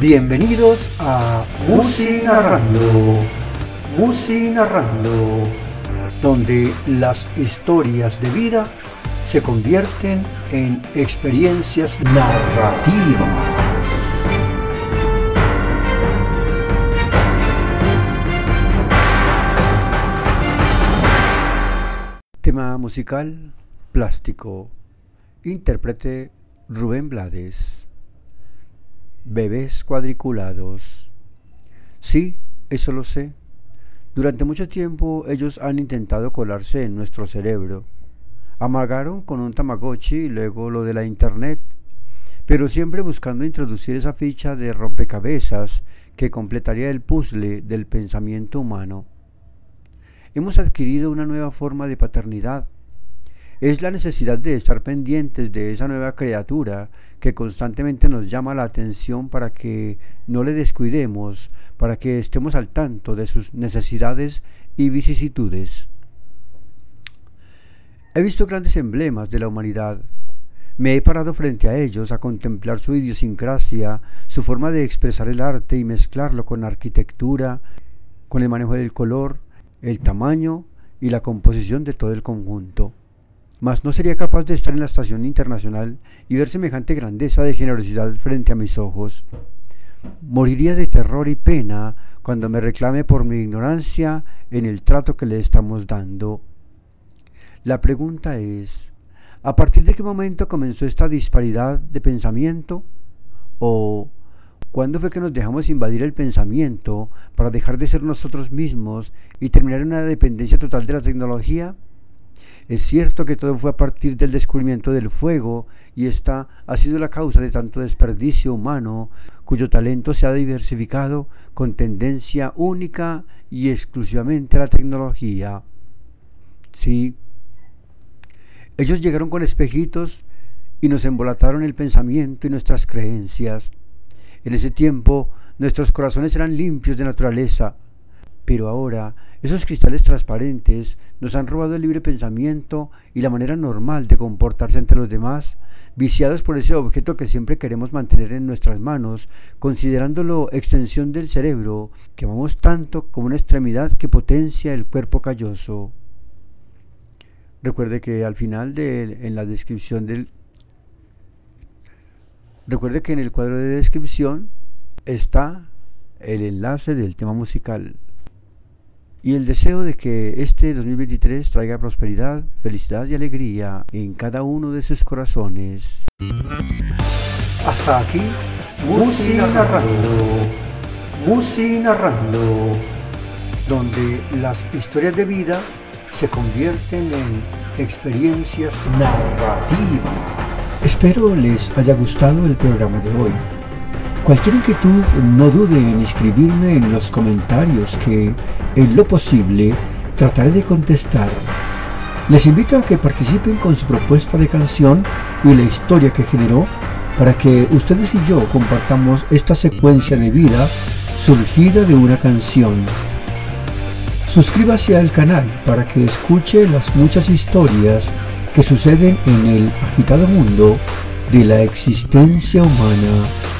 Bienvenidos a Musi Narrando, Musi Narrando, donde las historias de vida se convierten en experiencias narrativas. Tema musical, plástico, intérprete Rubén Blades. Bebés cuadriculados. Sí, eso lo sé. Durante mucho tiempo ellos han intentado colarse en nuestro cerebro. Amargaron con un Tamagotchi y luego lo de la Internet, pero siempre buscando introducir esa ficha de rompecabezas que completaría el puzzle del pensamiento humano. Hemos adquirido una nueva forma de paternidad es la necesidad de estar pendientes de esa nueva criatura que constantemente nos llama la atención para que no le descuidemos, para que estemos al tanto de sus necesidades y vicisitudes. He visto grandes emblemas de la humanidad. Me he parado frente a ellos a contemplar su idiosincrasia, su forma de expresar el arte y mezclarlo con la arquitectura, con el manejo del color, el tamaño y la composición de todo el conjunto mas no sería capaz de estar en la estación internacional y ver semejante grandeza de generosidad frente a mis ojos. Moriría de terror y pena cuando me reclame por mi ignorancia en el trato que le estamos dando. La pregunta es, ¿a partir de qué momento comenzó esta disparidad de pensamiento? ¿O cuándo fue que nos dejamos invadir el pensamiento para dejar de ser nosotros mismos y terminar en una dependencia total de la tecnología? Es cierto que todo fue a partir del descubrimiento del fuego y esta ha sido la causa de tanto desperdicio humano cuyo talento se ha diversificado con tendencia única y exclusivamente a la tecnología. Sí, ellos llegaron con espejitos y nos embolataron el pensamiento y nuestras creencias. En ese tiempo nuestros corazones eran limpios de naturaleza, pero ahora esos cristales transparentes nos han robado el libre pensamiento y la manera normal de comportarse ante los demás, viciados por ese objeto que siempre queremos mantener en nuestras manos, considerándolo extensión del cerebro, que amamos tanto como una extremidad que potencia el cuerpo calloso. Recuerde que al final de en la descripción del Recuerde que en el cuadro de descripción está el enlace del tema musical y el deseo de que este 2023 traiga prosperidad, felicidad y alegría en cada uno de sus corazones. Hasta aquí, Musi Narrando, Musi Narrando, donde las historias de vida se convierten en experiencias narrativas. Espero les haya gustado el programa de hoy. Cualquier inquietud, no dude en escribirme en los comentarios que, en lo posible, trataré de contestar. Les invito a que participen con su propuesta de canción y la historia que generó para que ustedes y yo compartamos esta secuencia de vida surgida de una canción. Suscríbase al canal para que escuche las muchas historias que suceden en el agitado mundo de la existencia humana.